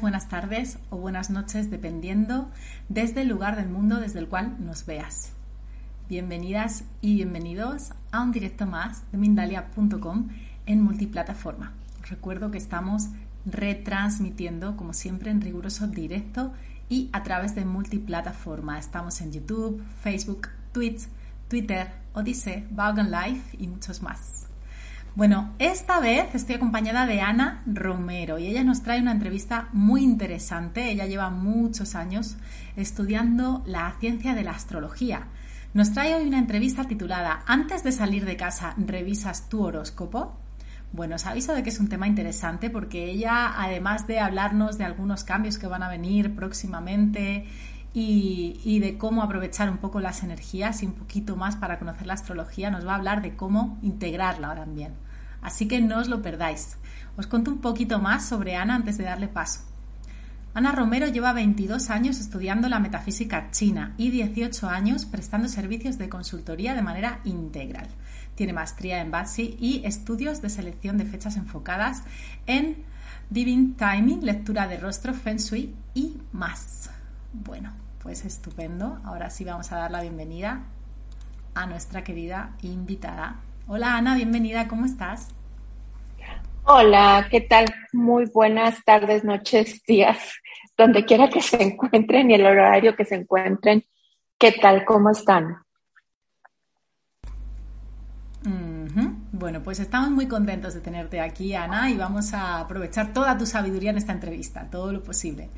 buenas tardes o buenas noches, dependiendo desde el lugar del mundo desde el cual nos veas. Bienvenidas y bienvenidos a un directo más de Mindalia.com en multiplataforma. Recuerdo que estamos retransmitiendo, como siempre, en riguroso directo y a través de multiplataforma. Estamos en YouTube, Facebook, Twitch, Twitter, Odyssey, Vaughan Live y muchos más. Bueno, esta vez estoy acompañada de Ana Romero y ella nos trae una entrevista muy interesante. Ella lleva muchos años estudiando la ciencia de la astrología. Nos trae hoy una entrevista titulada Antes de salir de casa, ¿revisas tu horóscopo? Bueno, os aviso de que es un tema interesante porque ella, además de hablarnos de algunos cambios que van a venir próximamente y, de cómo aprovechar un poco las energías y un poquito más para conocer la astrología, nos va a hablar de cómo integrarla ahora bien. Así que no os lo perdáis. Os cuento un poquito más sobre Ana antes de darle paso. Ana Romero lleva 22 años estudiando la metafísica china y 18 años prestando servicios de consultoría de manera integral. Tiene maestría en Batsi y estudios de selección de fechas enfocadas en Divine Timing, lectura de rostro, Feng Shui y más. Bueno, pues estupendo. Ahora sí vamos a dar la bienvenida a nuestra querida invitada. Hola Ana, bienvenida, ¿cómo estás? Hola, ¿qué tal? Muy buenas tardes, noches, días, donde quiera que se encuentren y el horario que se encuentren. ¿Qué tal? ¿Cómo están? Bueno, pues estamos muy contentos de tenerte aquí, Ana, y vamos a aprovechar toda tu sabiduría en esta entrevista, todo lo posible.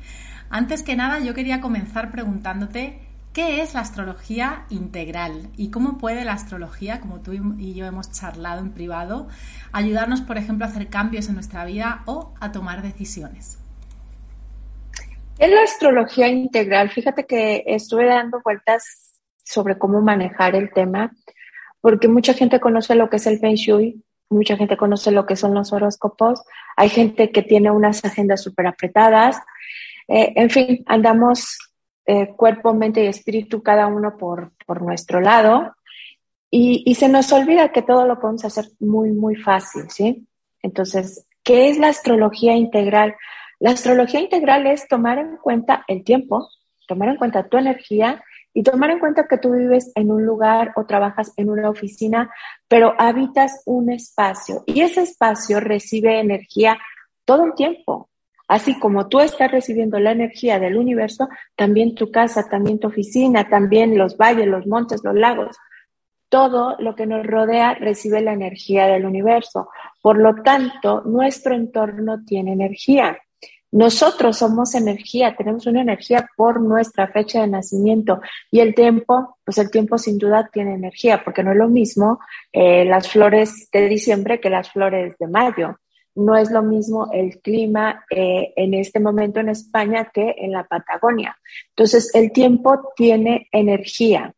Antes que nada, yo quería comenzar preguntándote qué es la astrología integral y cómo puede la astrología, como tú y yo hemos charlado en privado, ayudarnos, por ejemplo, a hacer cambios en nuestra vida o a tomar decisiones. En la astrología integral, fíjate que estuve dando vueltas sobre cómo manejar el tema, porque mucha gente conoce lo que es el Feng Shui, mucha gente conoce lo que son los horóscopos, hay gente que tiene unas agendas súper apretadas, eh, en fin, andamos eh, cuerpo, mente y espíritu cada uno por, por nuestro lado y, y, se nos olvida que todo lo podemos hacer muy, muy fácil, ¿sí? Entonces, ¿qué es la astrología integral? La astrología integral es tomar en cuenta el tiempo, tomar en cuenta tu energía y tomar en cuenta que tú vives en un lugar o trabajas en una oficina, pero habitas un espacio y ese espacio recibe energía todo el tiempo. Así como tú estás recibiendo la energía del universo, también tu casa, también tu oficina, también los valles, los montes, los lagos, todo lo que nos rodea recibe la energía del universo. Por lo tanto, nuestro entorno tiene energía. Nosotros somos energía, tenemos una energía por nuestra fecha de nacimiento y el tiempo, pues el tiempo sin duda tiene energía, porque no es lo mismo eh, las flores de diciembre que las flores de mayo no es lo mismo el clima eh, en este momento en España que en la Patagonia. Entonces, el tiempo tiene energía.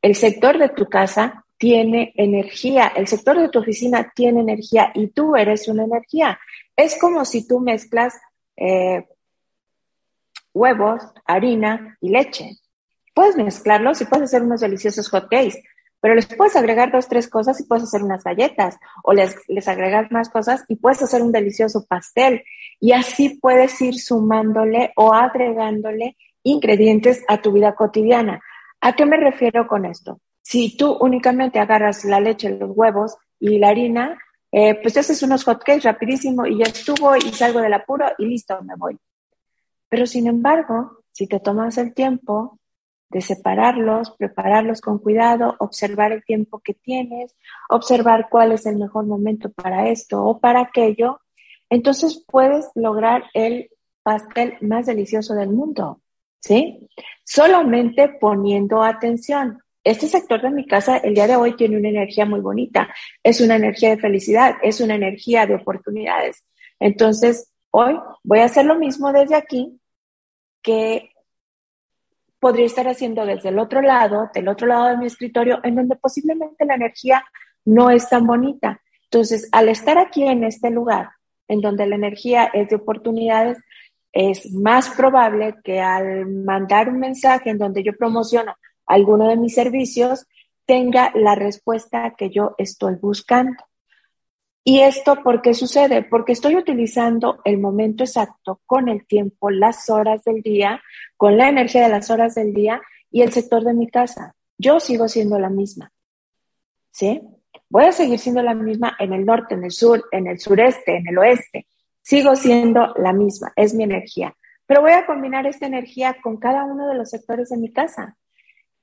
El sector de tu casa tiene energía, el sector de tu oficina tiene energía y tú eres una energía. Es como si tú mezclas eh, huevos, harina y leche. Puedes mezclarlos y puedes hacer unos deliciosos hot cakes, pero les puedes agregar dos, tres cosas y puedes hacer unas galletas, o les, les agregas más cosas y puedes hacer un delicioso pastel. Y así puedes ir sumándole o agregándole ingredientes a tu vida cotidiana. ¿A qué me refiero con esto? Si tú únicamente agarras la leche, los huevos y la harina, eh, pues haces unos hotcakes rapidísimo y ya estuvo y salgo del apuro y listo, me voy. Pero sin embargo, si te tomas el tiempo de separarlos, prepararlos con cuidado, observar el tiempo que tienes, observar cuál es el mejor momento para esto o para aquello, entonces puedes lograr el pastel más delicioso del mundo, ¿sí? Solamente poniendo atención. Este sector de mi casa el día de hoy tiene una energía muy bonita, es una energía de felicidad, es una energía de oportunidades. Entonces, hoy voy a hacer lo mismo desde aquí que podría estar haciendo desde el otro lado, del otro lado de mi escritorio, en donde posiblemente la energía no es tan bonita. Entonces, al estar aquí en este lugar, en donde la energía es de oportunidades, es más probable que al mandar un mensaje en donde yo promociono alguno de mis servicios, tenga la respuesta que yo estoy buscando. ¿Y esto por qué sucede? Porque estoy utilizando el momento exacto con el tiempo, las horas del día, con la energía de las horas del día y el sector de mi casa. Yo sigo siendo la misma. ¿Sí? Voy a seguir siendo la misma en el norte, en el sur, en el sureste, en el oeste. Sigo siendo la misma, es mi energía. Pero voy a combinar esta energía con cada uno de los sectores de mi casa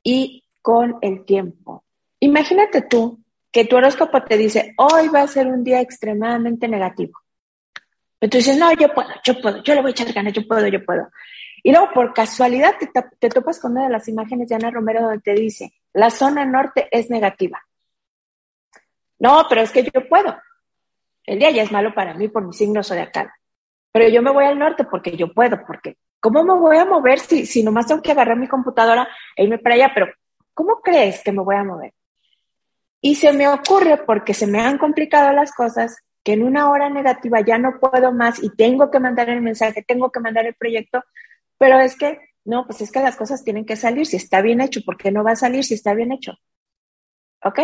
y con el tiempo. Imagínate tú que tu horóscopo te dice, hoy va a ser un día extremadamente negativo. Pero tú dices, no, yo puedo, yo puedo, yo le voy a echar ganas, yo puedo, yo puedo. Y luego, por casualidad, te, topas con una de las imágenes de Ana Romero donde te dice, la zona norte es negativa. No, pero es que yo puedo. El día ya es malo para mí por mi signo zodiacal. Pero yo me voy al norte porque yo puedo, porque ¿cómo me voy a mover si, si nomás tengo que agarrar mi computadora e irme para allá? Pero, ¿cómo crees que me voy a mover? Y se me ocurre, porque se me han complicado las cosas, que en una hora negativa ya no puedo más y tengo que mandar el mensaje, tengo que mandar el proyecto, pero es que, no, pues es que las cosas tienen que salir. Si está bien hecho, ¿por qué no va a salir si está bien hecho? ¿Ok?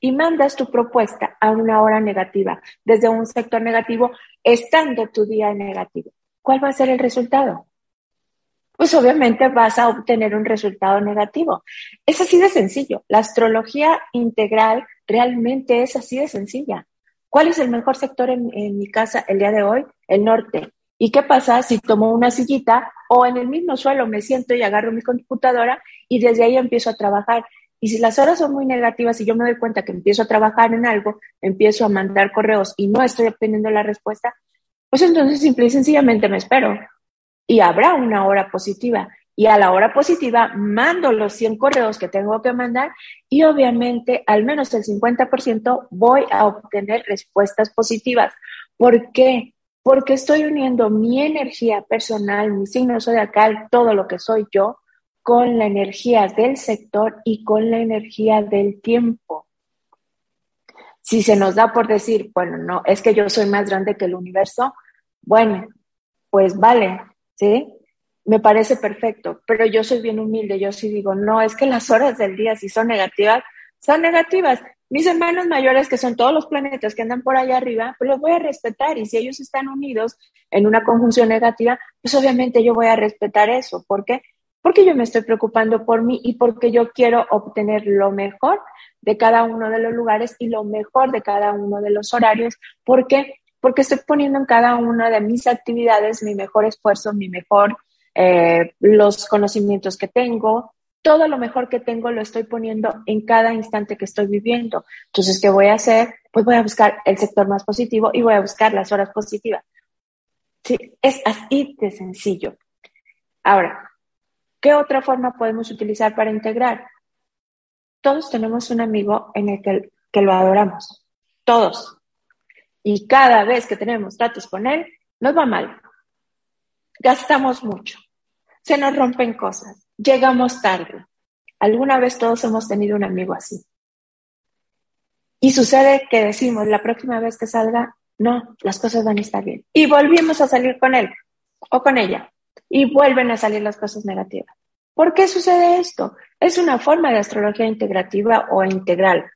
Y mandas tu propuesta a una hora negativa, desde un sector negativo, estando tu día negativo. ¿Cuál va a ser el resultado? Pues obviamente vas a obtener un resultado negativo. Es así de sencillo. La astrología integral realmente es así de sencilla. ¿Cuál es el mejor sector en, mi casa el día de hoy? El norte. ¿Y qué pasa si tomo una sillita o en el mismo suelo me siento y agarro mi computadora y desde ahí empiezo a trabajar? Y si las horas son muy negativas y yo me doy cuenta que empiezo a trabajar en algo, empiezo a mandar correos y no estoy obteniendo la respuesta, pues entonces simple y sencillamente me espero y habrá una hora positiva. Y a la hora positiva mando los 100 correos que tengo que mandar y obviamente al menos el 50% voy a obtener respuestas positivas. ¿Por qué? Porque estoy uniendo mi energía personal, mi signo zodiacal, todo lo que soy yo, con la energía del sector y con la energía del tiempo. Si se nos da por decir, bueno, no, es que yo soy más grande que el universo, bueno, pues vale, ¿sí? Me parece perfecto, pero yo soy bien humilde, yo sí digo, no, es que las horas del día si son negativas, son negativas. Mis hermanos mayores, que son todos los planetas que andan por allá arriba, pues los voy a respetar y si ellos están unidos en una conjunción negativa, pues obviamente yo voy a respetar eso. ¿Por qué? Porque yo me estoy preocupando por mí y porque yo quiero obtener lo mejor de cada uno de los lugares y lo mejor de cada uno de los horarios. ¿Por qué? Porque estoy poniendo en cada una de mis actividades mi mejor esfuerzo, mi mejor, eh, los conocimientos que tengo, todo lo mejor que tengo lo estoy poniendo en cada instante que estoy viviendo. Entonces, ¿qué voy a hacer? Pues voy a buscar el sector más positivo y voy a buscar las horas positivas. Sí, es así de sencillo. Ahora, ¿qué otra forma podemos utilizar para integrar? Todos tenemos un amigo en el que, que lo adoramos. Todos y cada vez que tenemos tratos con él, nos va mal. Gastamos mucho, se nos rompen cosas, llegamos tarde. Alguna vez todos hemos tenido un amigo así. Y sucede que decimos la próxima vez que salga, no, las cosas van a estar bien. Y volvimos a salir con él o con ella. Y vuelven a salir las cosas negativas. ¿Por qué sucede esto? Es una forma de astrología integrativa o integral.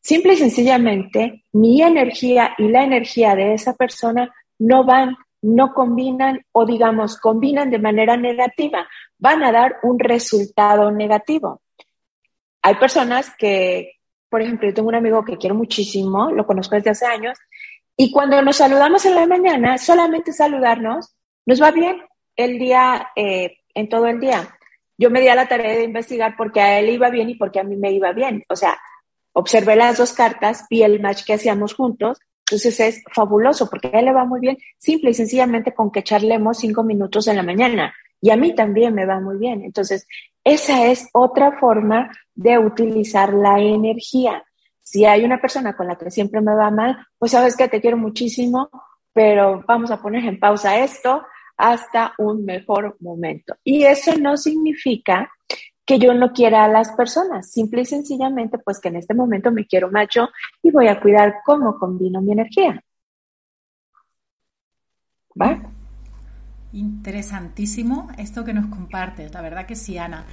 Simple y sencillamente, mi energía y la energía de esa persona no van, no combinan o digamos, combinan de manera negativa, van a dar un resultado negativo. Hay personas que, por ejemplo, yo tengo un amigo que quiero muchísimo, lo conozco desde hace años, y cuando nos saludamos en la mañana, solamente saludarnos, nos va bien el día, eh, en todo el día. yo me di a la tarea de investigar porque a él iba bien y porque a mí me iba bien. O sea, observé las dos cartas, vi el match que hacíamos juntos, entonces es fabuloso porque a él le va muy bien, simple y sencillamente con que charlemos cinco minutos en la mañana. Y a mí también me va muy bien. Entonces, esa es otra forma de utilizar la energía. Si hay una persona con la que siempre me va mal, pues sabes que te quiero muchísimo, pero vamos a poner en pausa esto hasta un mejor momento. Y eso no significa que yo no quiera a las personas, simple y sencillamente, pues que en este momento me quiero macho y voy a cuidar cómo combino mi energía. ¿Va? Interesantísimo esto que nos compartes, la verdad que sí, Ana.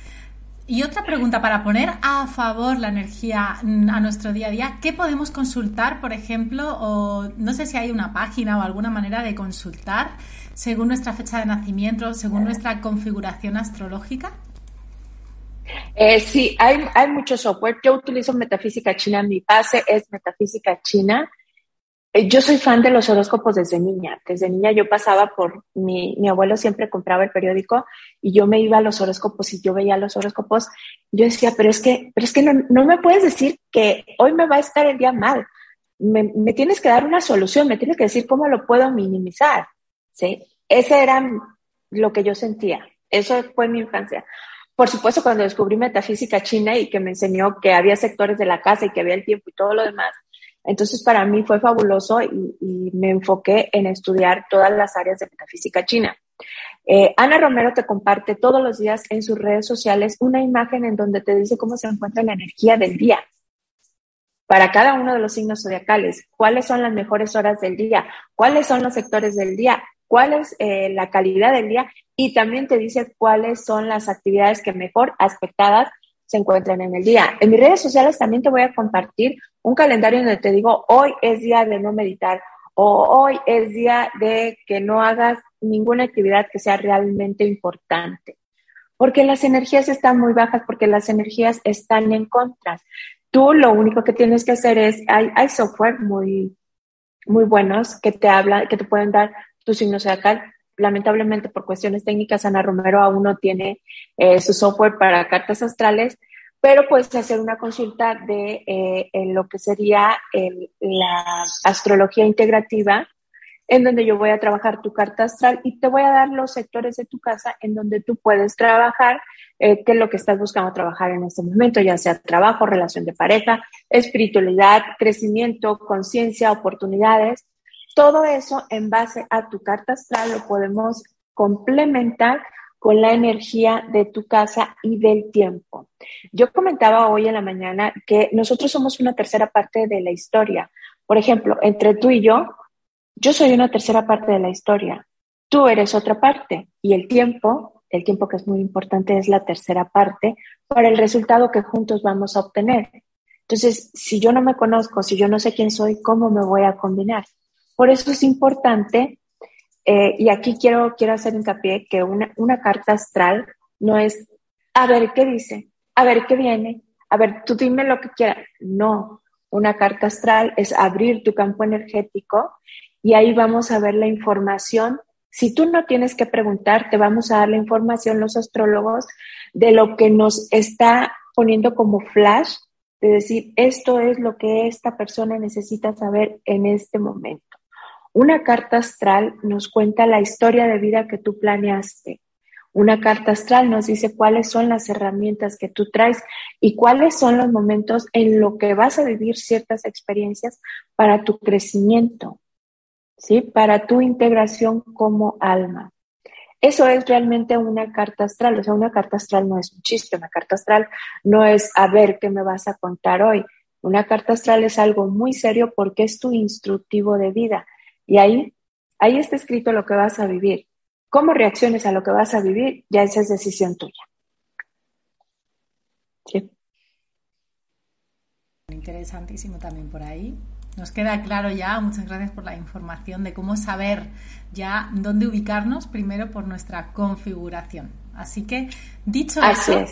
Y otra pregunta para poner a favor la energía a nuestro día a día, ¿qué podemos consultar, por ejemplo? O no sé si hay una página o alguna manera de consultar según nuestra fecha de nacimiento, según nuestra configuración astrológica. Eh, sí, hay, hay mucho software. Yo utilizo metafísica china, mi base es metafísica china eh, yo soy fan de los horóscopos desde niña. Desde niña yo pasaba por, mi, mi, abuelo siempre compraba el periódico y yo me iba a los horóscopos y yo veía los horóscopos. Yo decía, pero es que, pero es que no, no me puedes decir que hoy me va a estar el día mal. Me, me, tienes que dar una solución, me tienes que decir cómo lo puedo minimizar. ¿sí? Ese era lo que yo sentía. Eso fue mi infancia. Por supuesto, cuando descubrí metafísica china y que me enseñó que había sectores de la casa y que había el tiempo y todo lo demás, entonces, para mí fue fabuloso y, me enfoqué en estudiar todas las áreas de metafísica china. Eh, Ana Romero te comparte todos los días en sus redes sociales una imagen en donde te dice cómo se encuentra la energía del día. Para cada uno de los signos zodiacales, cuáles son las mejores horas del día, cuáles son los sectores del día, cuál es eh, la calidad del día y también te dice cuáles son las actividades que mejor aspectadas se encuentran en el día. En mis redes sociales también te voy a compartir un calendario donde te digo, hoy es día de no meditar o hoy es día de que no hagas ninguna actividad que sea realmente importante. Porque las energías están muy bajas, porque las energías están en contra. Tú lo único que tienes que hacer es, hay, hay software muy, muy buenos que te hablan, que te pueden dar tu signo zodiacal. Lamentablemente, por cuestiones técnicas, Ana Romero aún no tiene eh, su software para cartas astrales, pero puedes hacer una consulta de eh, lo que sería la astrología integrativa, en donde yo voy a trabajar tu carta astral y te voy a dar los sectores de tu casa en donde tú puedes trabajar, eh, qué es lo que estás buscando trabajar en este momento, ya sea trabajo, relación de pareja, espiritualidad, crecimiento, conciencia, oportunidades. Todo eso en base a tu carta astral lo podemos complementar con la energía de tu casa y del tiempo. Yo comentaba hoy en la mañana que nosotros somos una tercera parte de la historia. Por ejemplo, entre tú y yo, yo soy una tercera parte de la historia. Tú eres otra parte y el tiempo, el tiempo que es muy importante, es la tercera parte para el resultado que juntos vamos a obtener. Entonces, si yo no me conozco, si yo no sé quién soy, ¿cómo me voy a combinar? Por eso es importante eh, y aquí quiero, quiero hacer hincapié que una, una carta astral no es, a ver qué dice, a ver qué viene, a ver, tú dime lo que quieras. No, una carta astral es abrir tu campo energético y ahí vamos a ver la información. Si tú no tienes que preguntar, te vamos a dar la información los astrólogos de lo que nos está poniendo como flash, de decir, esto es lo que esta persona necesita saber en este momento. Una carta astral nos cuenta la historia de vida que tú planeaste. Una carta astral nos dice cuáles son las herramientas que tú traes y cuáles son los momentos en los que vas a vivir ciertas experiencias para tu crecimiento, ¿sí? Para tu integración como alma. Eso es realmente una carta astral. O sea, una carta astral no es un chiste, una carta astral no es a ver qué me vas a contar hoy. Una carta astral es algo muy serio porque es tu instructivo de vida y ahí, ahí está escrito lo que vas a vivir. Cómo reacciones a lo que vas a vivir, ya esa es decisión tuya. Sí. Interesantísimo también por ahí. Nos queda claro ya, muchas gracias por la información de cómo saber ya dónde ubicarnos primero por nuestra configuración. Así que, dicho eso,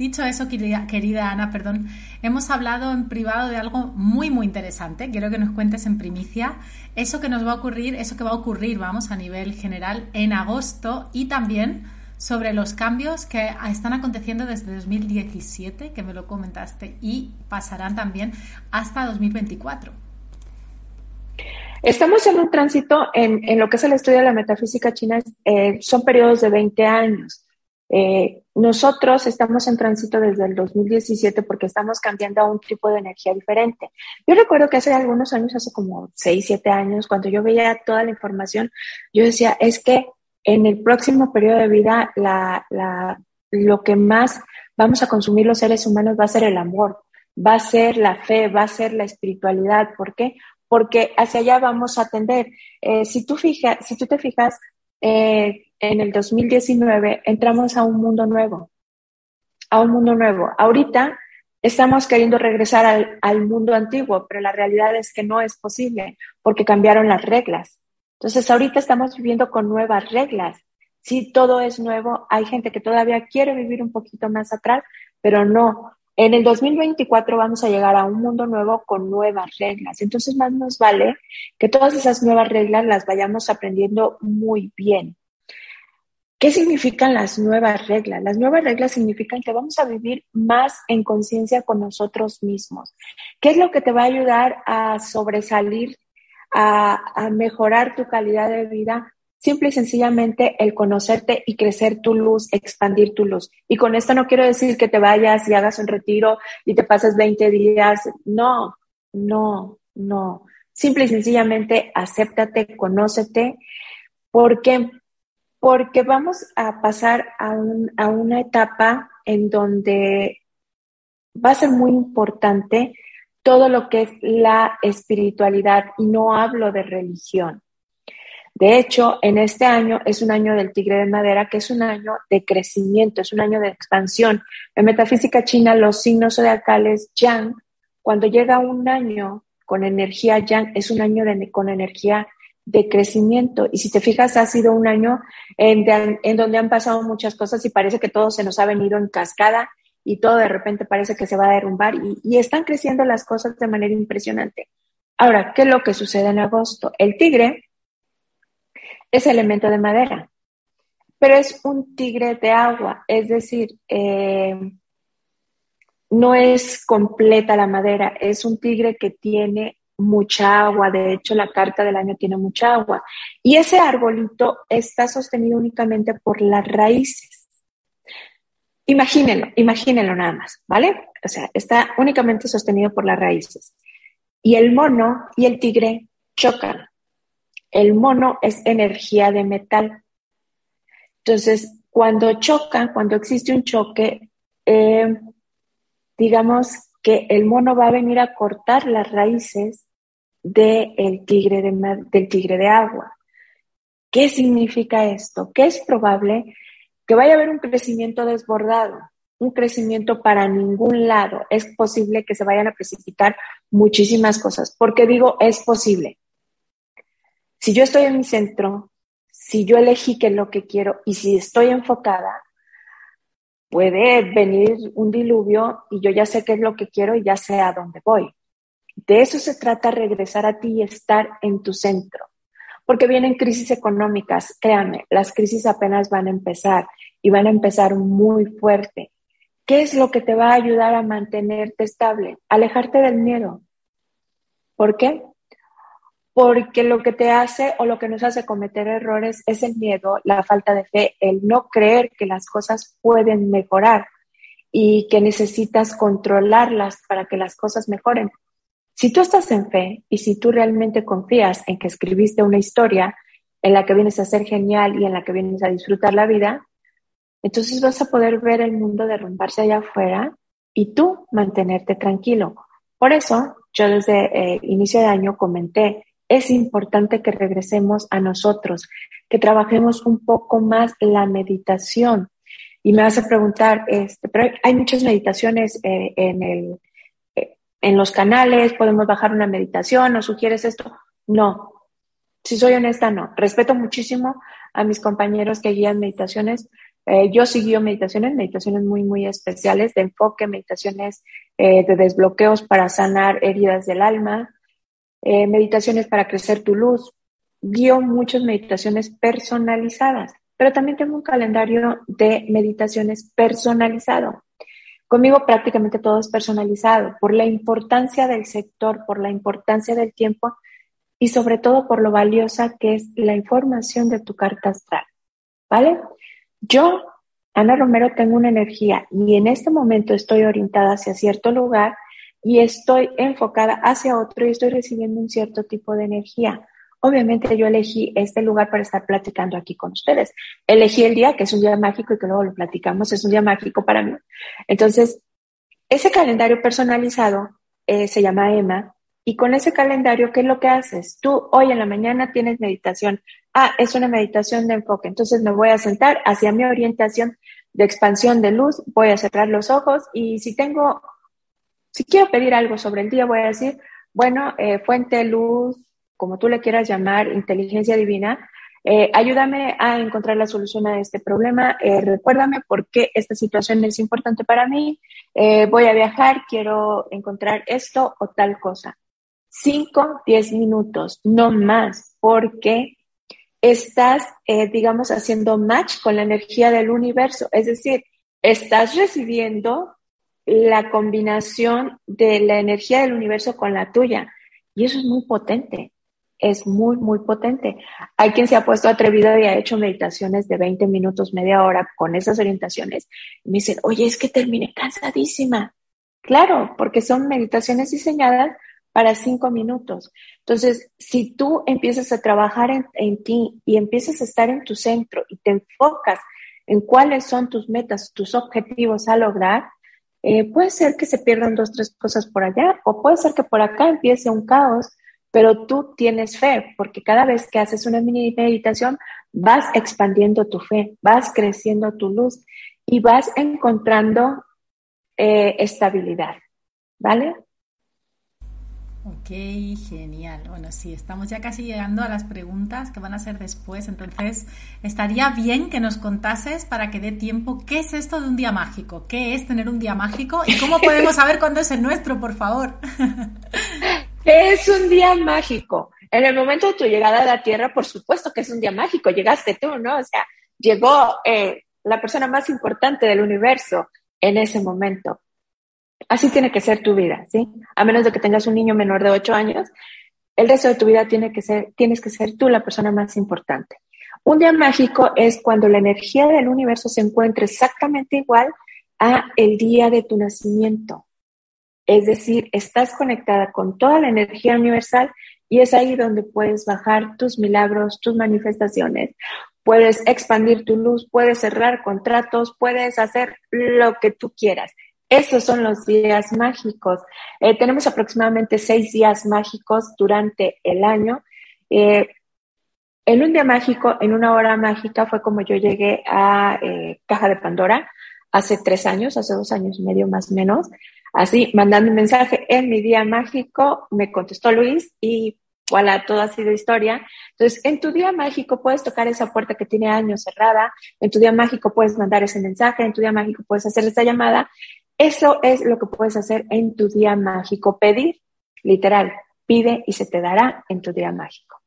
Dicho eso, querida, Ana, perdón, hemos hablado en privado de algo muy, muy interesante. Quiero que nos cuentes en primicia eso que nos va a ocurrir, eso que va a ocurrir, vamos, a nivel general en agosto y también sobre los cambios que están aconteciendo desde 2017, que me lo comentaste, y pasarán también hasta 2024. Estamos en un tránsito en, lo que es el estudio de la metafísica china, eh, son periodos de 20 años. Eh, nosotros estamos en tránsito desde el 2017 porque estamos cambiando a un tipo de energía diferente. Yo recuerdo que hace algunos años, hace como 6, 7 años, cuando yo veía toda la información, yo decía, es que en el próximo periodo de vida, la, la, lo que más vamos a consumir los seres humanos va a ser el amor, va a ser la fe, va a ser la espiritualidad. ¿Por qué? Porque hacia allá vamos a atender. Eh, si, tú fijas, si tú te fijas, eh, en el 2019 entramos a un mundo nuevo, a un mundo nuevo. Ahorita estamos queriendo regresar al, mundo antiguo, pero la realidad es que no es posible porque cambiaron las reglas. Entonces, ahorita estamos viviendo con nuevas reglas. Si todo es nuevo, hay gente que todavía quiere vivir un poquito más atrás, pero no. En el 2024 vamos a llegar a un mundo nuevo con nuevas reglas. Entonces, más nos vale que todas esas nuevas reglas las vayamos aprendiendo muy bien. ¿Qué significan las nuevas reglas? Las nuevas reglas significan que vamos a vivir más en conciencia con nosotros mismos. ¿Qué es lo que te va a ayudar a sobresalir, a, mejorar tu calidad de vida? Simple y sencillamente el conocerte y crecer tu luz, expandir tu luz. Y con esto no quiero decir que te vayas y hagas un retiro y te pases 20 días. No, no, no. Simple y sencillamente acéptate, conócete, porque porque vamos a pasar a, un, a una etapa en donde va a ser muy importante todo lo que es la espiritualidad y no hablo de religión. De hecho, en este año es un año del tigre de madera, que es un año de crecimiento, es un año de expansión. En metafísica china, los signos zodiacales yang, cuando llega un año con energía yang, es un año con energía de crecimiento. Y si te fijas, ha sido un año en, donde han pasado muchas cosas y parece que todo se nos ha venido en cascada y todo de repente parece que se va a derrumbar y, y están creciendo las cosas de manera impresionante. Ahora, ¿qué es lo que sucede en agosto? El tigre es elemento de madera, pero es un tigre de agua, es decir, eh, no es completa la madera, es un tigre que tiene mucha agua, de hecho la carta del año tiene mucha agua. Y ese arbolito está sostenido únicamente por las raíces. Imagínenlo, imagínenlo nada más, ¿vale? O sea, está únicamente sostenido por las raíces. Y el mono y el tigre chocan. El mono es energía de metal. Entonces, cuando chocan, cuando existe un choque, eh, digamos que el mono va a venir a cortar las raíces del tigre de, del tigre de agua. ¿Qué significa esto? Que es probable que vaya a haber un crecimiento desbordado, un crecimiento para ningún lado. Es posible que se vayan a precipitar muchísimas cosas. porque digo es posible? Si yo estoy en mi centro, si yo elegí qué es lo que quiero y si estoy enfocada, puede venir un diluvio y yo ya sé qué es lo que quiero y ya sé a dónde voy. De eso se trata regresar a ti y estar en tu centro. Porque vienen crisis económicas, créanme, las crisis apenas van a empezar y van a empezar muy fuerte. ¿Qué es lo que te va a ayudar a mantenerte estable? Alejarte del miedo. ¿Por qué? Porque lo que te hace o lo que nos hace cometer errores es el miedo, la falta de fe, el no creer que las cosas pueden mejorar y que necesitas controlarlas para que las cosas mejoren. Si tú estás en fe y si tú realmente confías en que escribiste una historia en la que vienes a ser genial y en la que vienes a disfrutar la vida, entonces vas a poder ver el mundo derrumbarse allá afuera y tú mantenerte tranquilo. Por eso, yo desde eh, inicio de año comenté, es importante que regresemos a nosotros, que trabajemos un poco más la meditación. Y me vas a preguntar, este, pero hay muchas meditaciones eh, en el en los canales, podemos bajar una meditación, ¿nos sugieres esto? No. Si soy honesta, no. Respeto muchísimo a mis compañeros que guían meditaciones. Eh, yo sí meditaciones, meditaciones muy, muy especiales de enfoque, meditaciones eh, de desbloqueos para sanar heridas del alma, eh, meditaciones para crecer tu luz. Guío muchas meditaciones personalizadas. pero también tengo un calendario de meditaciones personalizado. Conmigo prácticamente todo es personalizado por la importancia del sector, por la importancia del tiempo y sobre todo por lo valiosa que es la información de tu carta astral. ¿Vale? Yo, Ana Romero, tengo una energía y en este momento estoy orientada hacia cierto lugar y estoy enfocada hacia otro y estoy recibiendo un cierto tipo de energía. Obviamente yo elegí este lugar para estar platicando aquí con ustedes. Elegí el día, que es un día mágico y que luego lo platicamos, es un día mágico para mí. Entonces, ese calendario personalizado eh, se llama Emma y con ese calendario, ¿qué es lo que haces? Tú hoy en la mañana tienes meditación. Ah, es una meditación de enfoque. Entonces me voy a sentar hacia mi orientación de expansión de luz, voy a cerrar los ojos y si tengo, si quiero pedir algo sobre el día, voy a decir, bueno, eh, fuente, luz, como tú le quieras llamar, inteligencia divina, eh, ayúdame a encontrar la solución a este problema, eh, recuérdame por qué esta situación es importante para mí, eh, voy a viajar, quiero encontrar esto o tal cosa. Cinco, diez minutos, no más, porque estás, digamos, haciendo match con la energía del universo, es decir, estás recibiendo la combinación de la energía del universo con la tuya. Y eso es muy potente es muy, muy potente. Hay quien se ha puesto atrevido y ha hecho meditaciones de 20 minutos, media hora con esas orientaciones. Me dicen, oye, es que terminé cansadísima. Claro, porque son meditaciones diseñadas para cinco minutos. Entonces, si tú empiezas a trabajar en, ti y empiezas a estar en tu centro y te enfocas en cuáles son tus metas, tus objetivos a lograr, eh, puede ser que se pierdan dos, tres cosas por allá o puede ser que por acá empiece un caos pero tú tienes fe, porque cada vez que haces una mini meditación, vas expandiendo tu fe, vas creciendo tu luz y vas encontrando eh, estabilidad, ¿vale? Ok, genial. Bueno, sí, estamos ya casi llegando a las preguntas que van a ser después, entonces estaría bien que nos contases para que dé tiempo qué es esto de un día mágico, qué es tener un día mágico y cómo podemos saber cuándo es el nuestro, por favor. Es un día mágico. En el momento de tu llegada a la Tierra, por supuesto que es un día mágico. Llegaste tú, ¿no? O sea, llegó eh, la persona más importante del universo en ese momento. Así tiene que ser tu vida, ¿sí? A menos de que tengas un niño menor de 8 años, el resto de tu vida tiene que ser, tienes que ser tú la persona más importante. Un día mágico es cuando la energía del universo se encuentra exactamente igual a el día de tu nacimiento. Es decir, estás conectada con toda la energía universal y es ahí donde puedes bajar tus milagros, tus manifestaciones. Puedes expandir tu luz, puedes cerrar contratos, puedes hacer lo que tú quieras. Esos son los días mágicos. Eh, tenemos aproximadamente seis días mágicos durante el año. Eh, en un día mágico, en una hora mágica, fue como yo llegué a eh, Caja de Pandora hace tres años, hace dos años y medio más o menos. Así, mandando un mensaje en mi día mágico, me contestó Luis y voilà, todo ha sido historia. Entonces, en tu día mágico puedes tocar esa puerta que tiene años cerrada, en tu día mágico puedes mandar ese mensaje, en tu día mágico puedes hacer esa llamada. Eso es lo que puedes hacer en tu día mágico. Pedir, literal, pide y se te dará en tu día mágico.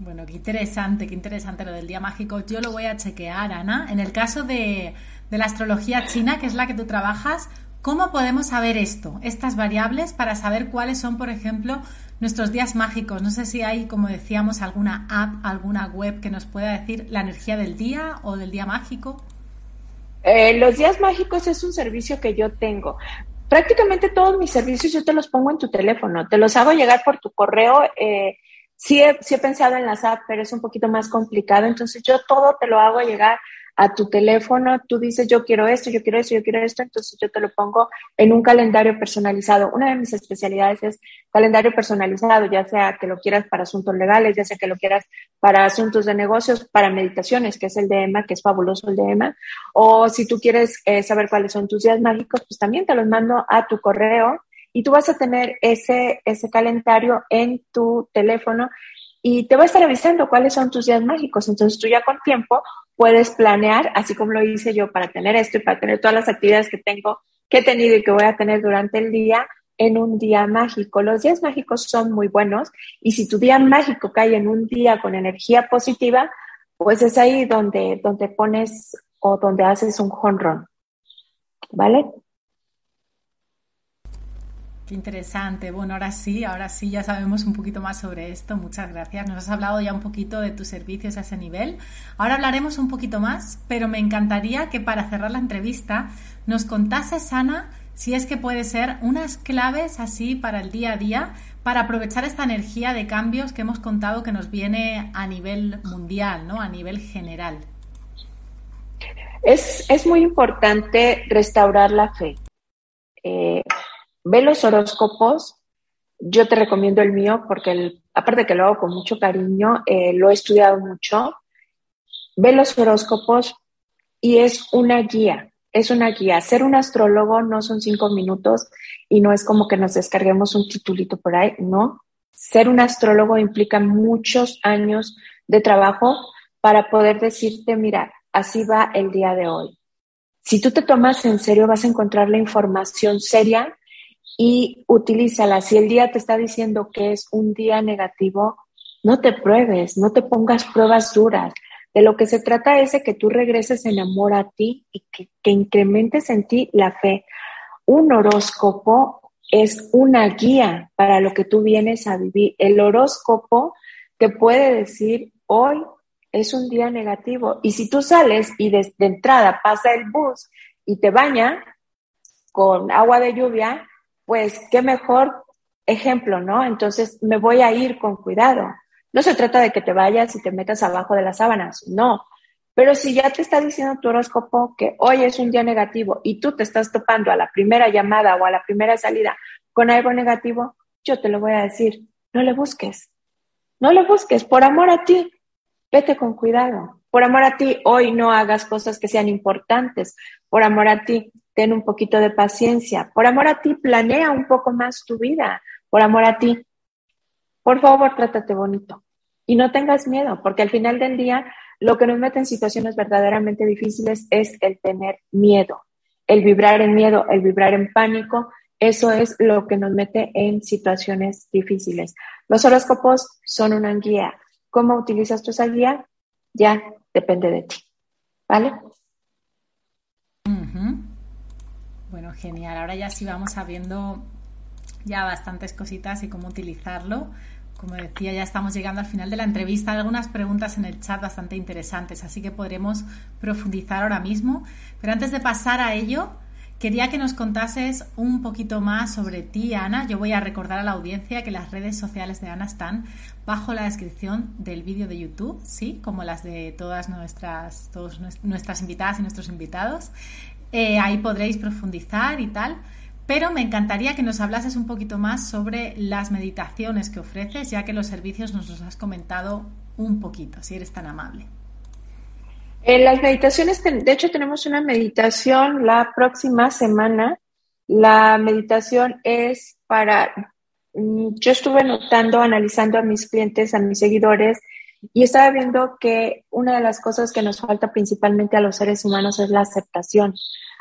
Bueno, qué interesante, qué interesante lo del día mágico. Yo lo voy a chequear, Ana. En el caso de, la astrología china, que es la que tú trabajas, ¿cómo podemos saber esto, estas variables, para saber cuáles son, por ejemplo, nuestros días mágicos? No sé si hay, como decíamos, alguna app, alguna web que nos pueda decir la energía del día o del día mágico. Eh, los días mágicos es un servicio que yo tengo. Prácticamente todos mis servicios yo te los pongo en tu teléfono, te los hago llegar por tu correo. Eh, Sí he, sí he pensado en las apps, pero es un poquito más complicado. Entonces yo todo te lo hago llegar a tu teléfono. Tú dices, yo quiero esto, yo quiero esto, yo quiero esto. Entonces yo te lo pongo en un calendario personalizado. Una de mis especialidades es calendario personalizado, ya sea que lo quieras para asuntos legales, ya sea que lo quieras para asuntos de negocios, para meditaciones, que es el de Emma, que es fabuloso el de Emma. O si tú quieres eh, saber cuáles son tus días mágicos, pues también te los mando a tu correo y tú vas a tener ese, ese calendario en tu teléfono y te va a estar avisando cuáles son tus días mágicos. Entonces tú ya con tiempo puedes planear, así como lo hice yo para tener esto y para tener todas las actividades que tengo, que he tenido y que voy a tener durante el día, en un día mágico. Los días mágicos son muy buenos y si tu día mágico cae en un día con energía positiva, pues es ahí donde, donde pones o donde haces un honrón. ¿Vale? Qué interesante. Bueno, ahora sí, ahora sí ya sabemos un poquito más sobre esto. Muchas gracias. Nos has hablado ya un poquito de tus servicios a ese nivel. Ahora hablaremos un poquito más, pero me encantaría que para cerrar la entrevista nos contases, Ana, si es que puede ser unas claves así para el día a día, para aprovechar esta energía de cambios que hemos contado que nos viene a nivel mundial, ¿no? A nivel general. Es, es muy importante restaurar la fe. Eh, ve los horóscopos. Yo te recomiendo el mío porque, aparte de que lo hago con mucho cariño, eh, lo he estudiado mucho. Ve los horóscopos y es una guía, es una guía. Ser un astrólogo no son cinco minutos y no es como que nos descarguemos un titulito por ahí, no. Ser un astrólogo implica muchos años de trabajo para poder decirte, mira, así va el día de hoy. Si tú te tomas en serio, vas a encontrar la información seria y utilízala. Si el día te está diciendo que es un día negativo, no te pruebes, no te pongas pruebas duras. De lo que se trata es de que tú regreses en amor a ti y que, que incrementes en ti la fe. Un horóscopo es una guía para lo que tú vienes a vivir. El horóscopo te puede decir, hoy es un día negativo. Y si tú sales y desde de entrada pasa el bus y te baña con agua de lluvia, pues qué mejor ejemplo, ¿no? Entonces me voy a ir con cuidado. No se trata de que te vayas y te metas abajo de las sábanas, no. Pero si ya te está diciendo tu horóscopo que hoy es un día negativo y tú te estás topando a la primera llamada o a la primera salida con algo negativo, yo te lo voy a decir, no le busques. No le busques, por amor a ti, vete con cuidado. Por amor a ti, hoy no hagas cosas que sean importantes. Por amor a ti, ten un poquito de paciencia. Por amor a ti, planea un poco más tu vida. Por amor a ti, por favor, trátate bonito. Y no tengas miedo, porque al final del día, lo que nos mete en situaciones verdaderamente difíciles es el tener miedo, el vibrar en miedo, el vibrar en pánico. Eso es lo que nos mete en situaciones difíciles. Los horóscopos son una guía. ¿Cómo utilizas tu esa guía? Ya depende de ti. ¿Vale? Bueno, genial. Ahora ya sí vamos sabiendo ya bastantes cositas y cómo utilizarlo. Como decía, ya estamos llegando al final de la entrevista. Hay algunas preguntas en el chat bastante interesantes, así que podremos profundizar ahora mismo. Pero antes de pasar a ello, quería que nos contases un poquito más sobre ti, Ana. Yo voy a recordar a la audiencia que las redes sociales de Ana están bajo la descripción del vídeo de YouTube, sí, como las de todas nuestras, todas nuestras invitadas y nuestros invitados. Eh, ahí podréis profundizar y tal. Pero me encantaría que nos hablases un poquito más sobre las meditaciones que ofreces, ya que los servicios nos los has comentado un poquito, si eres tan amable. En las meditaciones, de hecho tenemos una meditación la próxima semana. La meditación es para, mm, yo estuve notando, analizando a mis clientes, a mis seguidores, y estaba viendo que una de las cosas que nos falta principalmente a los seres humanos es la aceptación.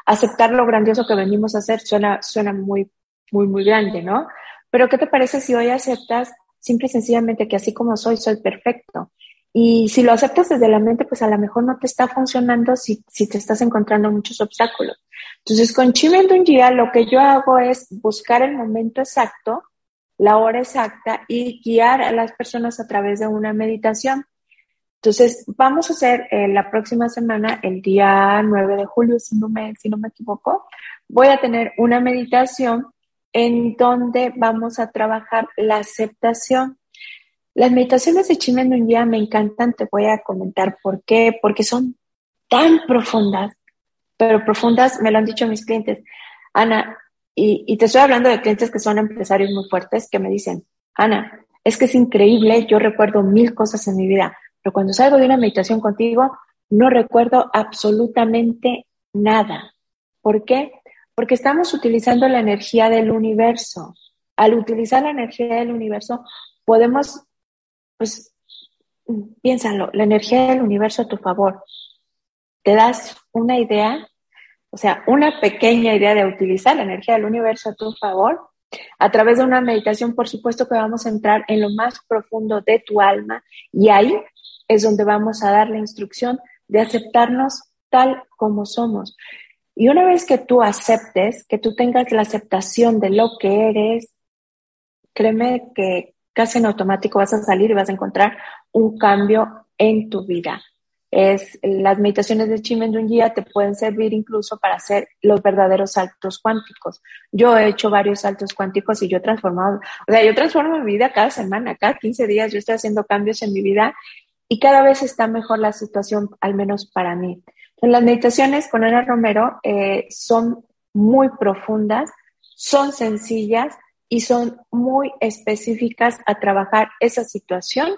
Aceptar lo grandioso que venimos a hacer suena, suena muy, muy, muy grande, ¿no? Pero ¿qué te parece si hoy aceptas simple y sencillamente que así como soy, soy perfecto? Y si lo aceptas desde la mente, pues a lo mejor no te está funcionando si, si te estás encontrando muchos obstáculos. Entonces, con un día lo que yo hago es buscar el momento exacto la hora exacta y guiar a las personas a través de una meditación. Entonces, vamos a hacer eh, la próxima semana, el día 9 de julio, si no, me, si no me equivoco, voy a tener una meditación en donde vamos a trabajar la aceptación. Las meditaciones de Chimen día me encantan, te voy a comentar por qué, porque son tan profundas, pero profundas, me lo han dicho mis clientes. Ana, y, te estoy hablando de clientes que son empresarios muy fuertes que me dicen, Ana, es que es increíble, yo recuerdo mil cosas en mi vida, pero cuando salgo de una meditación contigo, no recuerdo absolutamente nada. ¿Por qué? Porque estamos utilizando la energía del universo. Al utilizar la energía del universo, podemos, pues, piénsalo, la energía del universo a tu favor. Te das una idea o sea, una pequeña idea de utilizar la energía del universo a tu favor A través de una meditación, por supuesto que vamos a entrar en lo más profundo de tu alma y ahí es donde vamos a dar la instrucción de aceptarnos tal como somos. Y una vez que tú aceptes, que tú tengas la aceptación de lo que eres, créeme que casi en automático vas a salir y vas a encontrar un cambio en tu vida. Es, las meditaciones de Chimendungia te pueden servir incluso para hacer los verdaderos saltos cuánticos. Yo he hecho varios saltos cuánticos y yo he transformado, o sea, yo transformo mi vida cada semana, cada 15 días yo estoy haciendo cambios en mi vida y cada vez está mejor la situación, al menos para mí. Las meditaciones con Ana Romero eh, son muy profundas, son sencillas y son muy específicas a trabajar esa situación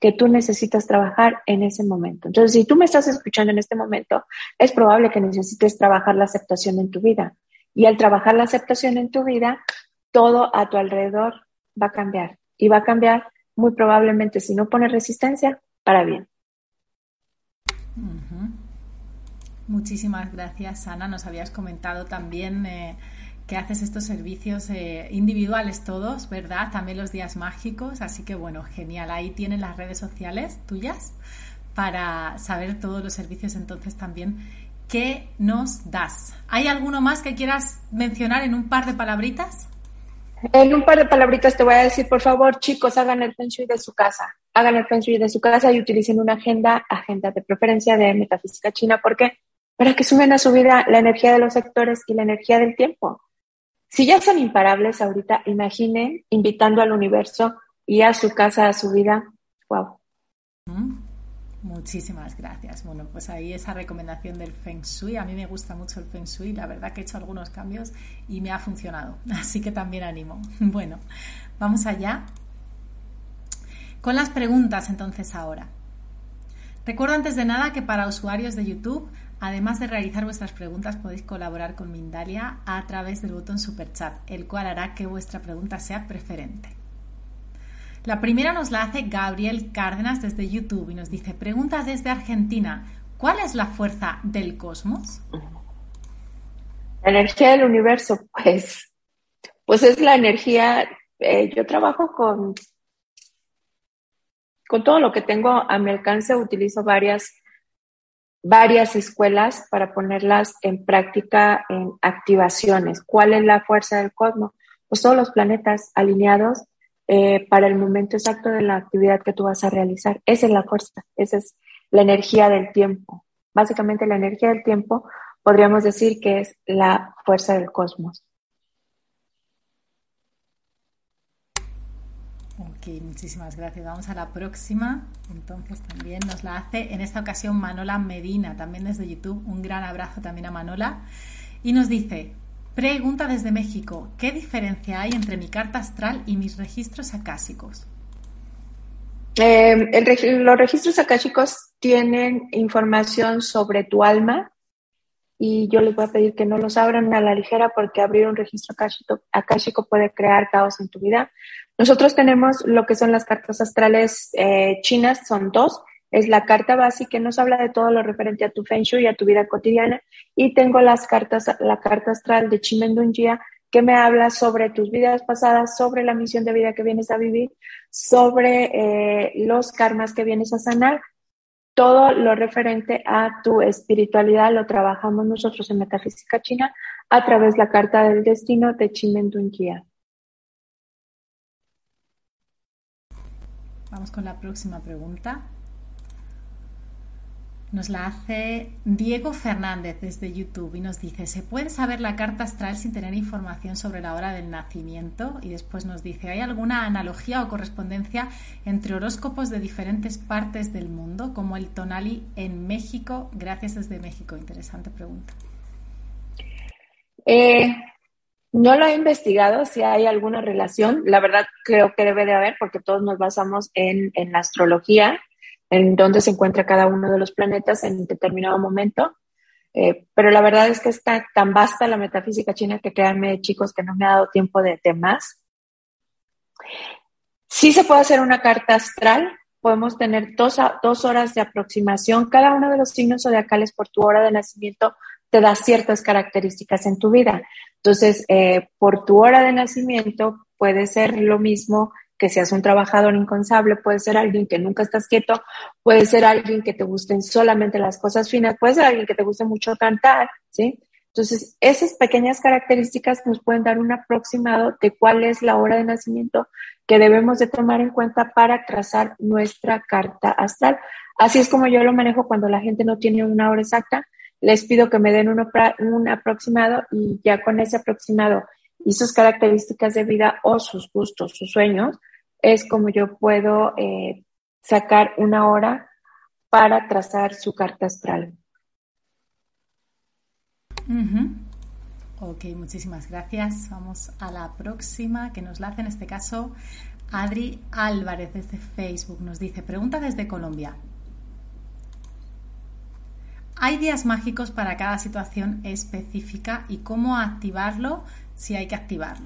que tú necesitas trabajar en ese momento. Entonces, si tú me estás escuchando en este momento, es probable que necesites trabajar la aceptación en tu vida. Y al trabajar la aceptación en tu vida, todo a tu alrededor va a cambiar. Y va a cambiar muy probablemente, si no pones resistencia, para bien. Muchísimas gracias, Ana. Nos habías comentado también eh, que haces estos servicios eh, individuales todos, ¿verdad? También los días mágicos. Así que bueno, genial. Ahí tienen las redes sociales tuyas para saber todos los servicios entonces también que nos das. ¿Hay alguno más que quieras mencionar en un par de palabritas? En un par de palabritas te voy a decir, por favor, chicos, hagan el feng de su casa. Hagan el feng de su casa y utilicen una agenda, agenda de preferencia de metafísica china. ¿Por qué? para que sumen a su vida la energía de los sectores y la energía del tiempo. Si ya son imparables ahorita, imaginen invitando al universo y a su casa, a su vida. Wow. Mm, muchísimas gracias. Bueno, pues ahí esa recomendación del Feng Shui. A mí me gusta mucho el Feng Shui. La verdad que he hecho algunos cambios y me ha funcionado. Así que también animo. Bueno, vamos allá con las preguntas entonces ahora. Recuerdo antes de nada que para usuarios de YouTube Además de realizar vuestras preguntas, podéis colaborar con Mindalia a través del botón Super Chat, el cual hará que vuestra pregunta sea preferente. La primera nos la hace Gabriel Cárdenas desde YouTube y nos dice, pregunta desde Argentina, ¿cuál es la fuerza del cosmos? La energía del universo, pues, pues es la energía, eh, yo trabajo con, con todo lo que tengo a mi alcance, utilizo varias varias escuelas para ponerlas en práctica en activaciones. ¿Cuál es la fuerza del cosmos? Pues todos los planetas alineados eh, para el momento exacto de la actividad que tú vas a realizar. Esa es la fuerza, esa es la energía del tiempo. Básicamente la energía del tiempo podríamos decir que es la fuerza del cosmos. Ok, muchísimas gracias. Vamos a la próxima. Entonces también nos la hace en esta ocasión Manola Medina, también desde YouTube. Un gran abrazo también a Manola. Y nos dice, pregunta desde México, ¿qué diferencia hay entre mi carta astral y mis registros acásicos? Eh, los registros akáshicos tienen información sobre tu alma y yo les voy a pedir que no los abran a la ligera porque abrir un registro akáshico puede crear caos en tu vida. Nosotros tenemos lo que son las cartas astrales eh, chinas, son dos. Es la carta básica que nos habla de todo lo referente a tu feng shui y a tu vida cotidiana. Y tengo las cartas, la carta astral de Chimendunjia que me habla sobre tus vidas pasadas, sobre la misión de vida que vienes a vivir, sobre eh, los karmas que vienes a sanar. Todo lo referente a tu espiritualidad lo trabajamos nosotros en Metafísica China a través de la carta del destino de Chimendunjia. Vamos con la próxima pregunta. Nos la hace Diego Fernández desde YouTube y nos dice, ¿se puede saber la carta astral sin tener información sobre la hora del nacimiento? Y después nos dice, ¿hay alguna analogía o correspondencia entre horóscopos de diferentes partes del mundo, como el Tonali en México? Gracias desde México. Interesante pregunta. Eh, no lo he investigado si hay alguna relación. La verdad creo que debe de haber porque todos nos basamos en, la astrología, en dónde se encuentra cada uno de los planetas en determinado momento. Eh, pero la verdad es que está tan vasta la metafísica china que créanme, chicos, que no me ha dado tiempo de, más. Sí se puede hacer una carta astral. Podemos tener dos, dos horas de aproximación. Cada uno de los signos zodiacales por tu hora de nacimiento te da ciertas características en tu vida. Entonces, eh, por tu hora de nacimiento puede ser lo mismo que seas un trabajador incansable, puede ser alguien que nunca estás quieto, puede ser alguien que te gusten solamente las cosas finas, puede ser alguien que te guste mucho cantar, ¿sí? Entonces, esas pequeñas características nos pueden dar un aproximado de cuál es la hora de nacimiento que debemos de tomar en cuenta para trazar nuestra carta astral. Así es como yo lo manejo cuando la gente no tiene una hora exacta. Les pido que me den un, un aproximado y ya con ese aproximado y sus características de vida o sus gustos, sus sueños, es como yo puedo eh, sacar una hora para trazar su carta astral. Ok, muchísimas gracias. Vamos a la próxima que nos la hace en este caso Adri Álvarez desde Facebook. Nos dice, pregunta desde Colombia. ¿Hay días mágicos para cada situación específica y cómo activarlo si hay que activarlo?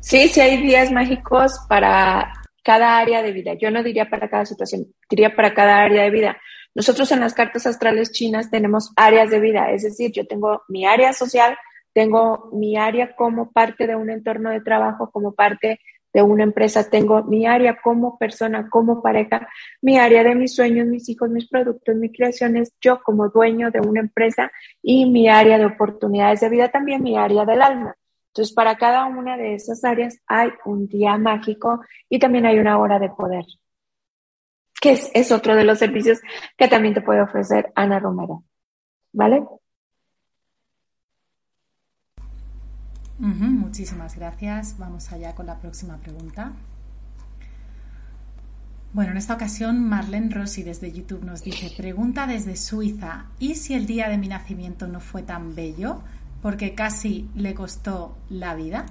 Sí, sí hay días mágicos para cada área de vida. Yo no diría para cada situación, diría para cada área de vida. Nosotros en las cartas astrales chinas tenemos áreas de vida, es decir, yo tengo mi área social, tengo mi área como parte de un entorno de trabajo, como parte de una empresa, tengo mi área como persona, como pareja, mi área de mis sueños, mis hijos, mis productos, mis creaciones, yo como dueño de una empresa y mi área de oportunidades de vida también, mi área del alma. Entonces, para cada una de esas áreas hay un día mágico y también hay una hora de poder que es, otro de los servicios que también te puede ofrecer Ana Romero. ¿Vale? Muchísimas gracias. Vamos allá con la próxima pregunta. Bueno, en esta ocasión Marlene Rossi desde YouTube nos dice, pregunta desde Suiza, ¿y si el día de mi nacimiento no fue tan bello porque casi le costó la vida?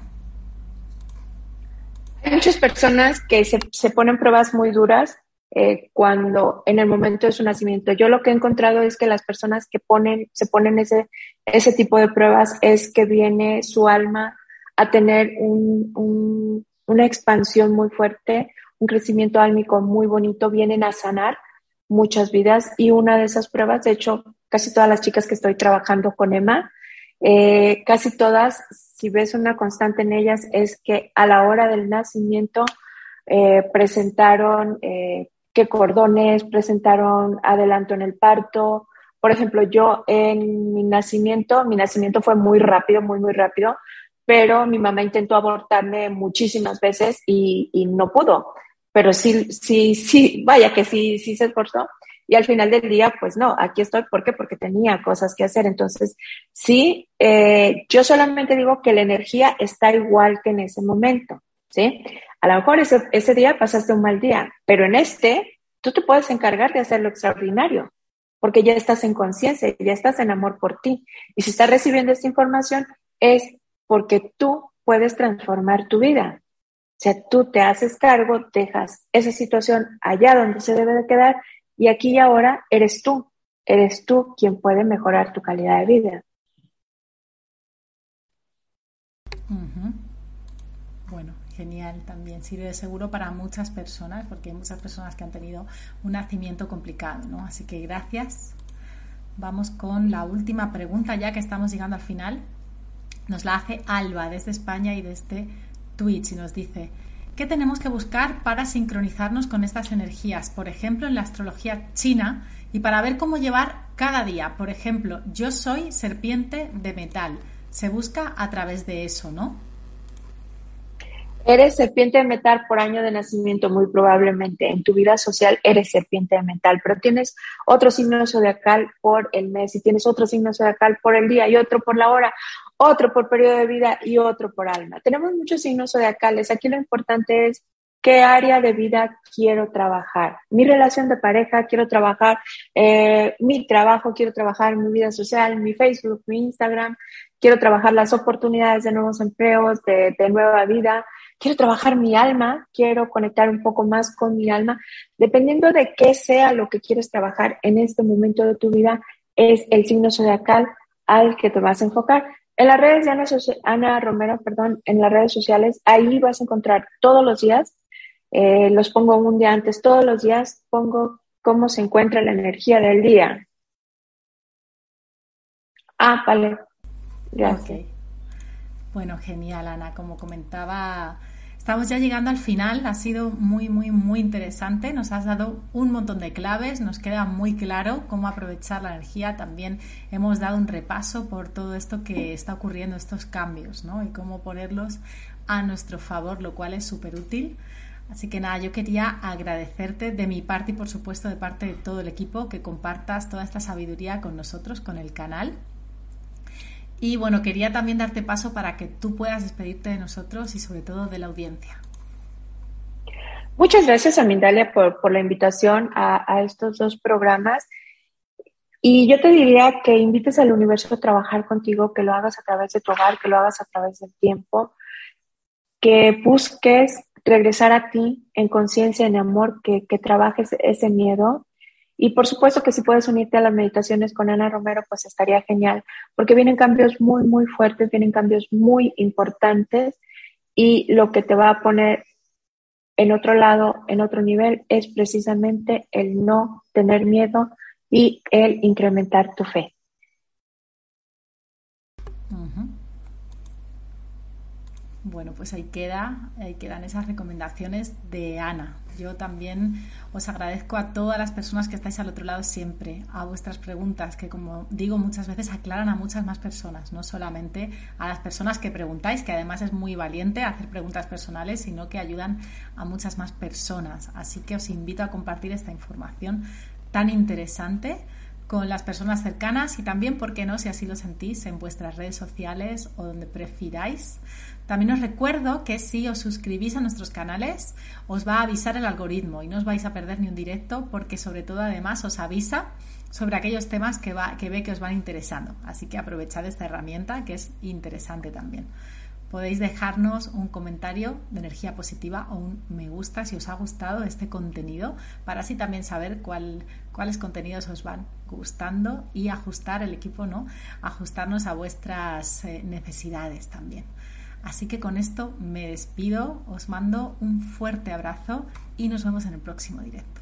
Hay muchas personas que se, se ponen pruebas muy duras eh, cuando en el momento de su nacimiento. Yo lo que he encontrado es que las personas que ponen, se ponen ese, ese tipo de pruebas es que viene su alma a tener un, una expansión muy fuerte, un crecimiento álmico muy bonito, vienen a sanar muchas vidas y una de esas pruebas, de hecho, casi todas las chicas que estoy trabajando con Emma, eh, casi todas, si ves una constante en ellas, es que a la hora del nacimiento eh, presentaron qué cordones presentaron adelanto en el parto. Por ejemplo, yo en mi nacimiento, mi nacimiento fue muy rápido, muy, muy rápido, pero mi mamá intentó abortarme muchísimas veces y, no pudo. Pero sí, sí, sí, vaya que sí, sí se esforzó. Y al final del día, pues no, aquí estoy. ¿Por qué? Porque tenía cosas que hacer. Entonces, sí, eh, yo solamente digo que la energía está igual que en ese momento, ¿sí? A lo mejor ese, ese día pasaste un mal día, pero en este tú te puedes encargar de hacer lo extraordinario, porque ya estás en conciencia, ya estás en amor por ti. Y si estás recibiendo esta información es porque tú puedes transformar tu vida. O sea, tú te haces cargo, dejas esa situación allá donde se debe de quedar y aquí y ahora eres tú, eres tú quien puede mejorar tu calidad de vida. Genial también. Sirve de seguro para muchas personas, porque hay muchas personas que han tenido un nacimiento complicado, ¿no? Así que gracias. Vamos con la última pregunta, ya que estamos llegando al final. Nos la hace Alba desde España y desde Twitch y nos dice, ¿qué tenemos que buscar para sincronizarnos con estas energías? Por ejemplo, en la astrología china y para ver cómo llevar cada día. Por ejemplo, yo soy serpiente de metal. Se busca a través de eso, ¿no? Eres serpiente de metal por año de nacimiento, muy probablemente. En tu vida social eres serpiente de metal, pero tienes otro signo zodiacal por el mes y tienes otro signo zodiacal por el día y otro por la hora, otro por periodo de vida y otro por alma. Tenemos muchos signos zodiacales. Aquí lo importante es qué área de vida quiero trabajar. Mi relación de pareja, quiero trabajar eh, mi trabajo, quiero trabajar mi vida social, mi Facebook, mi Instagram, quiero trabajar las oportunidades de nuevos empleos, de, de nueva vida quiero trabajar mi alma, quiero conectar un poco más con mi alma, dependiendo de qué sea lo que quieres trabajar en este momento de tu vida, es el signo zodiacal al que te vas a enfocar. En las redes de Ana, Romero, perdón, en las redes sociales, ahí vas a encontrar todos los días, eh, los pongo un día antes, todos los días pongo cómo se encuentra la energía del día. Ah, vale. Gracias. Bueno, genial, Ana. Como comentaba, estamos ya llegando al final. Ha sido muy, muy, muy interesante. Nos has dado un montón de claves. Nos queda muy claro cómo aprovechar la energía. También hemos dado un repaso por todo esto que está ocurriendo, estos cambios, ¿no? Y cómo ponerlos a nuestro favor, lo cual es súper útil. Así que nada, yo quería agradecerte de mi parte y por supuesto de parte de todo el equipo que compartas toda esta sabiduría con nosotros, con el canal. Y bueno, quería también darte paso para que tú puedas despedirte de nosotros y sobre todo de la audiencia. Muchas gracias a Mindalia por, por la invitación a, estos dos programas. Y yo te diría que invites al universo a trabajar contigo, que lo hagas a través de tu hogar, que lo hagas a través del tiempo, que busques regresar a ti en conciencia, en amor, que, que trabajes ese miedo y por supuesto que si puedes unirte a las meditaciones con Ana Romero, pues estaría genial, porque vienen cambios muy, muy fuertes, vienen cambios muy importantes y lo que te va a poner en otro lado, en otro nivel, es precisamente el no tener miedo y el incrementar tu fe. Bueno, pues ahí queda, ahí quedan esas recomendaciones de Ana. Yo también os agradezco a todas las personas que estáis al otro lado siempre, a vuestras preguntas, que como digo muchas veces aclaran a muchas más personas, no solamente a las personas que preguntáis, que además es muy valiente hacer preguntas personales, sino que ayudan a muchas más personas. Así que os invito a compartir esta información tan interesante con las personas cercanas y también, ¿por qué no?, si así lo sentís, en vuestras redes sociales o donde prefiráis. También os recuerdo que si os suscribís a nuestros canales, os va a avisar el algoritmo y no os vais a perder ni un directo porque sobre todo además os avisa sobre aquellos temas que, va, que ve que os van interesando. Así que aprovechad esta herramienta que es interesante también. Podéis dejarnos un comentario de energía positiva o un me gusta si os ha gustado este contenido para así también saber cuál, cuáles contenidos os van gustando y ajustar el equipo, ¿no? Ajustarnos a vuestras eh, necesidades también. Así que con esto me despido, os mando un fuerte abrazo y nos vemos en el próximo directo.